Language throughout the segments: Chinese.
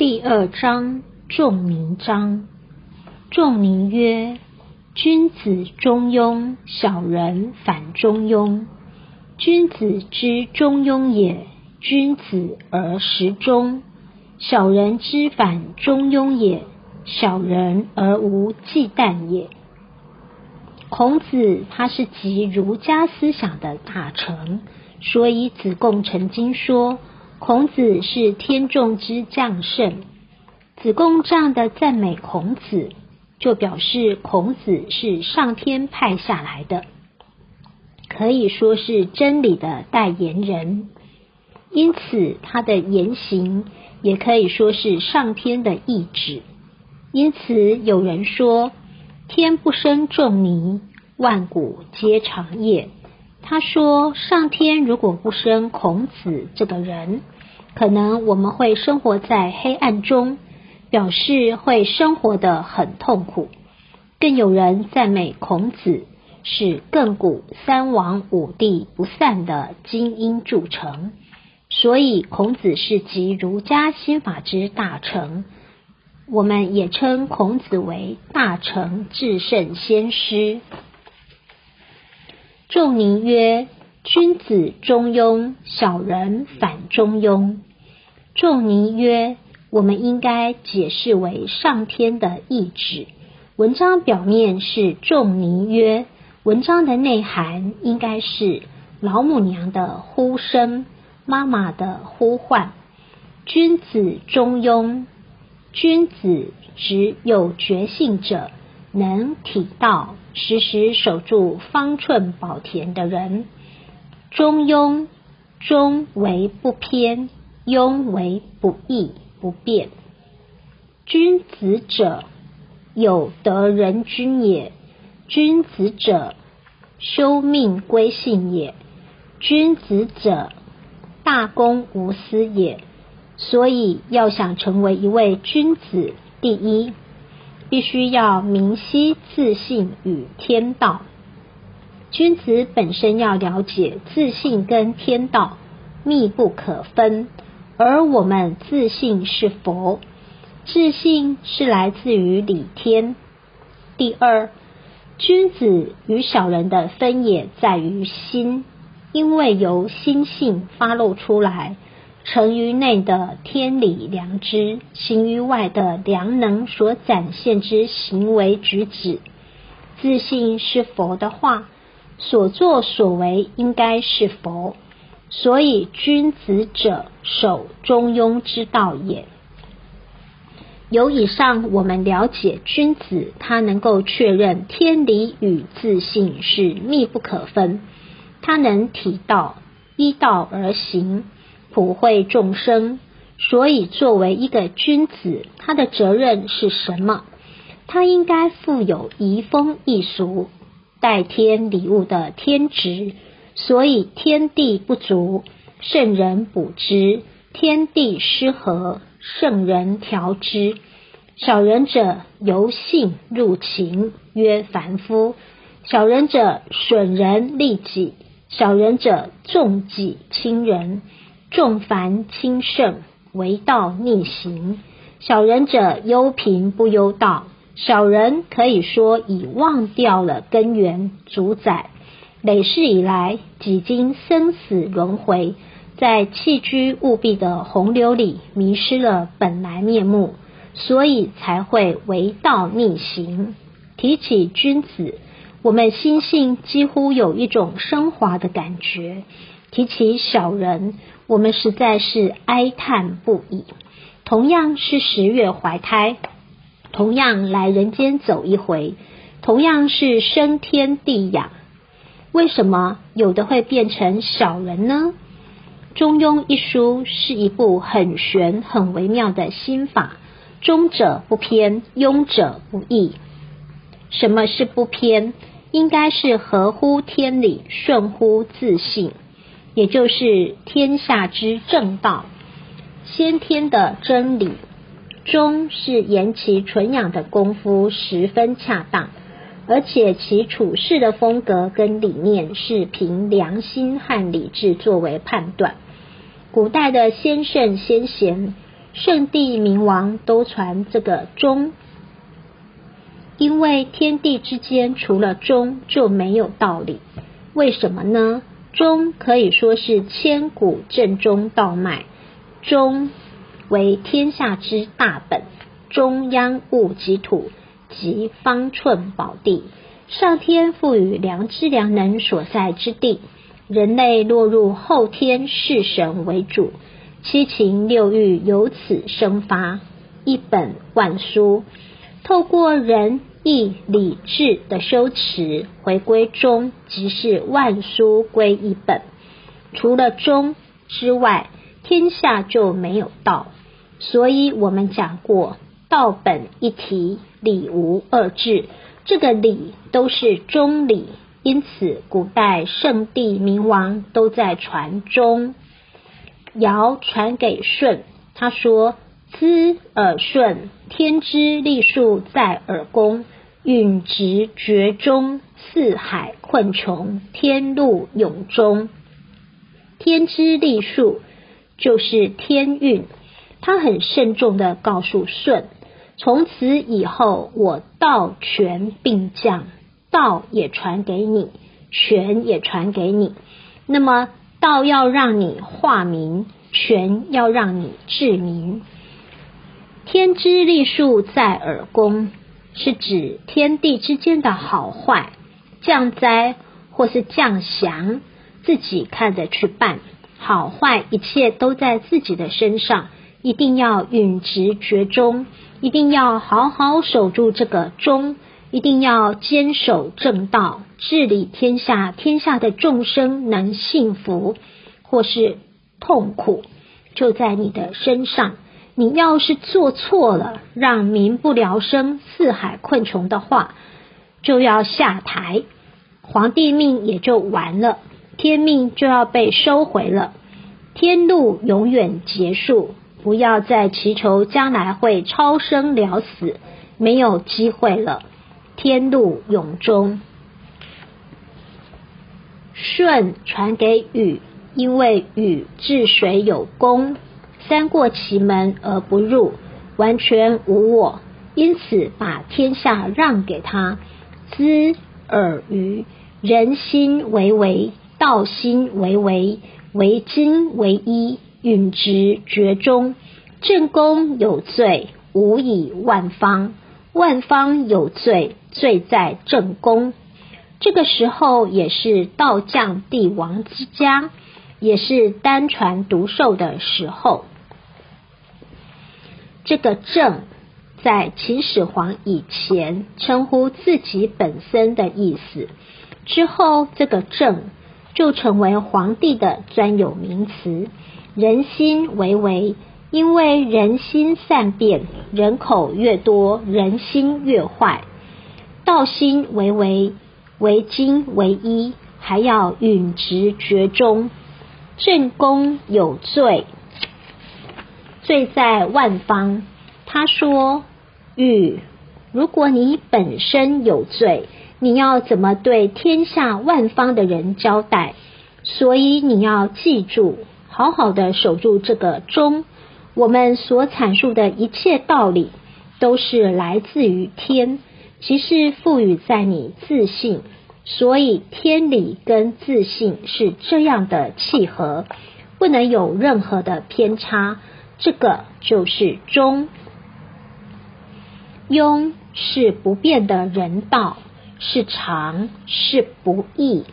第二章仲尼章。仲尼曰：君子中庸，小人反中庸。君子之中庸也，君子而时中；小人之反中庸也，小人而无忌惮也。孔子他是集儒家思想的大成，所以子贡曾经说孔子是天众之将圣。子贡这样的赞美孔子，就表示孔子是上天派下来的，可以说是真理的代言人。因此，他的言行也可以说是上天的意志。因此，有人说。天不生仲尼，万古皆长夜。他说，上天如果不生孔子这个人，可能我们会生活在黑暗中，表示会生活的很痛苦。更有人赞美孔子是亘古三王五帝不散的精英铸成，所以孔子是集儒家心法之大成。我们也称孔子为大成至圣先师。仲尼曰：“君子中庸，小人反中庸。”仲尼曰：“我们应该解释为上天的意志。”文章表面是仲尼曰，文章的内涵应该是老母娘的呼声，妈妈的呼唤。君子中庸。君子只有觉性者，能体道，时时守住方寸宝田的人。中庸，中为不偏，庸为不义不变。君子者，有德人君也；君子者，修命归信也；君子者，大公无私也。所以，要想成为一位君子，第一，必须要明晰自信与天道。君子本身要了解自信跟天道密不可分，而我们自信是佛，自信是来自于理天。第二，君子与小人的分野在于心，因为由心性发露出来。成于内的天理良知，行于外的良能所展现之行为举止，自信是佛的话，所作所为应该是佛。所以君子者，守中庸之道也。由以上，我们了解君子，他能够确认天理与自信是密不可分，他能体道，依道而行。普惠众生，所以作为一个君子，他的责任是什么？他应该负有移风易俗、代天礼物的天职。所以天地不足，圣人补之；天地失和，圣人调之。小人者由性入情，曰凡夫；小人者损人利己；小人者重己轻人。重凡轻圣，为道逆行；小人者忧贫不忧道。小人可以说已忘掉了根源主宰，累世以来几经生死轮回，在弃居务必的洪流里迷失了本来面目，所以才会为道逆行。提起君子，我们心性几乎有一种升华的感觉；提起小人，我们实在是哀叹不已。同样是十月怀胎，同样来人间走一回，同样是升天地养，为什么有的会变成小人呢？《中庸》一书是一部很玄、很微妙的心法。中者不偏，庸者不义。什么是不偏？应该是合乎天理，顺乎自信。也就是天下之正道，先天的真理。中是言其纯养的功夫十分恰当，而且其处事的风格跟理念是凭良心和理智作为判断。古代的先圣先贤圣帝明王都传这个中，因为天地之间除了中就没有道理。为什么呢？中可以说是千古正中道脉，中为天下之大本，中央物及土及方寸宝地，上天赋予良知良能所在之地。人类落入后天世神为主，七情六欲由此生发，一本万书，透过仁。义理智的修持，回归中即是万书归一本。除了中之外，天下就没有道。所以我们讲过，道本一体，理无二致。这个理都是中理，因此古代圣帝明王都在传中。尧传给舜，他说。滋耳顺，天之利数在耳宫，允直绝中，四海困穷，天路永中。天之利数就是天运，他很慎重的告诉舜，从此以后我道权并降，道也传给你，权也传给你。那么道要让你化民，权要让你治民。天之利数在耳宫，是指天地之间的好坏、降灾或是降祥，自己看着去办。好坏一切都在自己的身上，一定要允直绝中，一定要好好守住这个中，一定要坚守正道，治理天下。天下的众生能幸福或是痛苦，就在你的身上。你要是做错了，让民不聊生、四海困穷的话，就要下台，皇帝命也就完了，天命就要被收回了，天路永远结束，不要再祈求将来会超生了死，没有机会了，天路永终。舜传给禹，因为禹治水有功。三过其门而不入，完全无我，因此把天下让给他。知尔虞，人心为为，道心为为，为精为一，允直绝中。正宫有罪，无以万方；万方有罪，罪在正宫。这个时候也是道将帝王之家，也是单传独授的时候。这个正在秦始皇以前称呼自己本身的意思，之后这个正就成为皇帝的专有名词。人心为为，因为人心善变，人口越多，人心越坏。道心为为，为精为一，还要允直绝中。正宫有罪。罪在万方。他说：“玉，如果你本身有罪，你要怎么对天下万方的人交代？所以你要记住，好好的守住这个中。我们所阐述的一切道理，都是来自于天，即是赋予在你自信。所以天理跟自信是这样的契合，不能有任何的偏差。”这个就是中庸，是不变的人道，是常，是不易。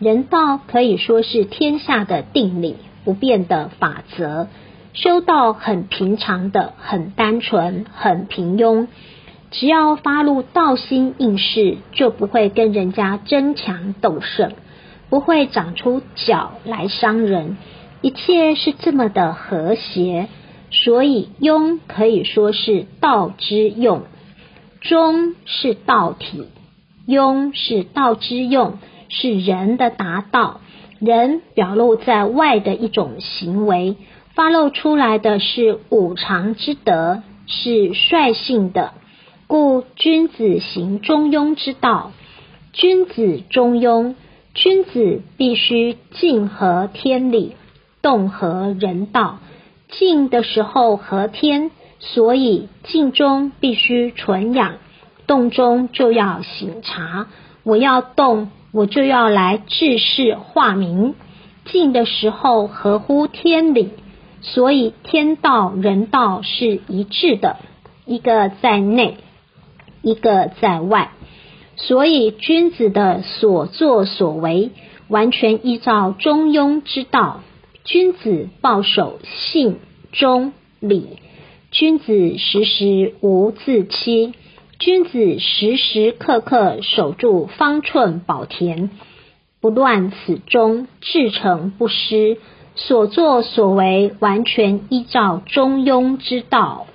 人道可以说是天下的定理，不变的法则。修道很平常的，很单纯，很平庸。只要发露道心应试，就不会跟人家争强斗胜，不会长出脚来伤人。一切是这么的和谐。所以庸可以说是道之用，中是道体，庸是道之用，是人的达到，人表露在外的一种行为，发露出来的是五常之德，是率性的，故君子行中庸之道。君子中庸，君子必须静合天理，动合人道。静的时候合天，所以静中必须纯养，动中就要醒察。我要动，我就要来治世化民。静的时候合乎天理，所以天道人道是一致的，一个在内，一个在外。所以君子的所作所为，完全依照中庸之道。君子抱守信、忠、礼。君子时时无自欺。君子时时刻刻守住方寸宝田，不乱此中，至诚不失。所作所为，完全依照中庸之道。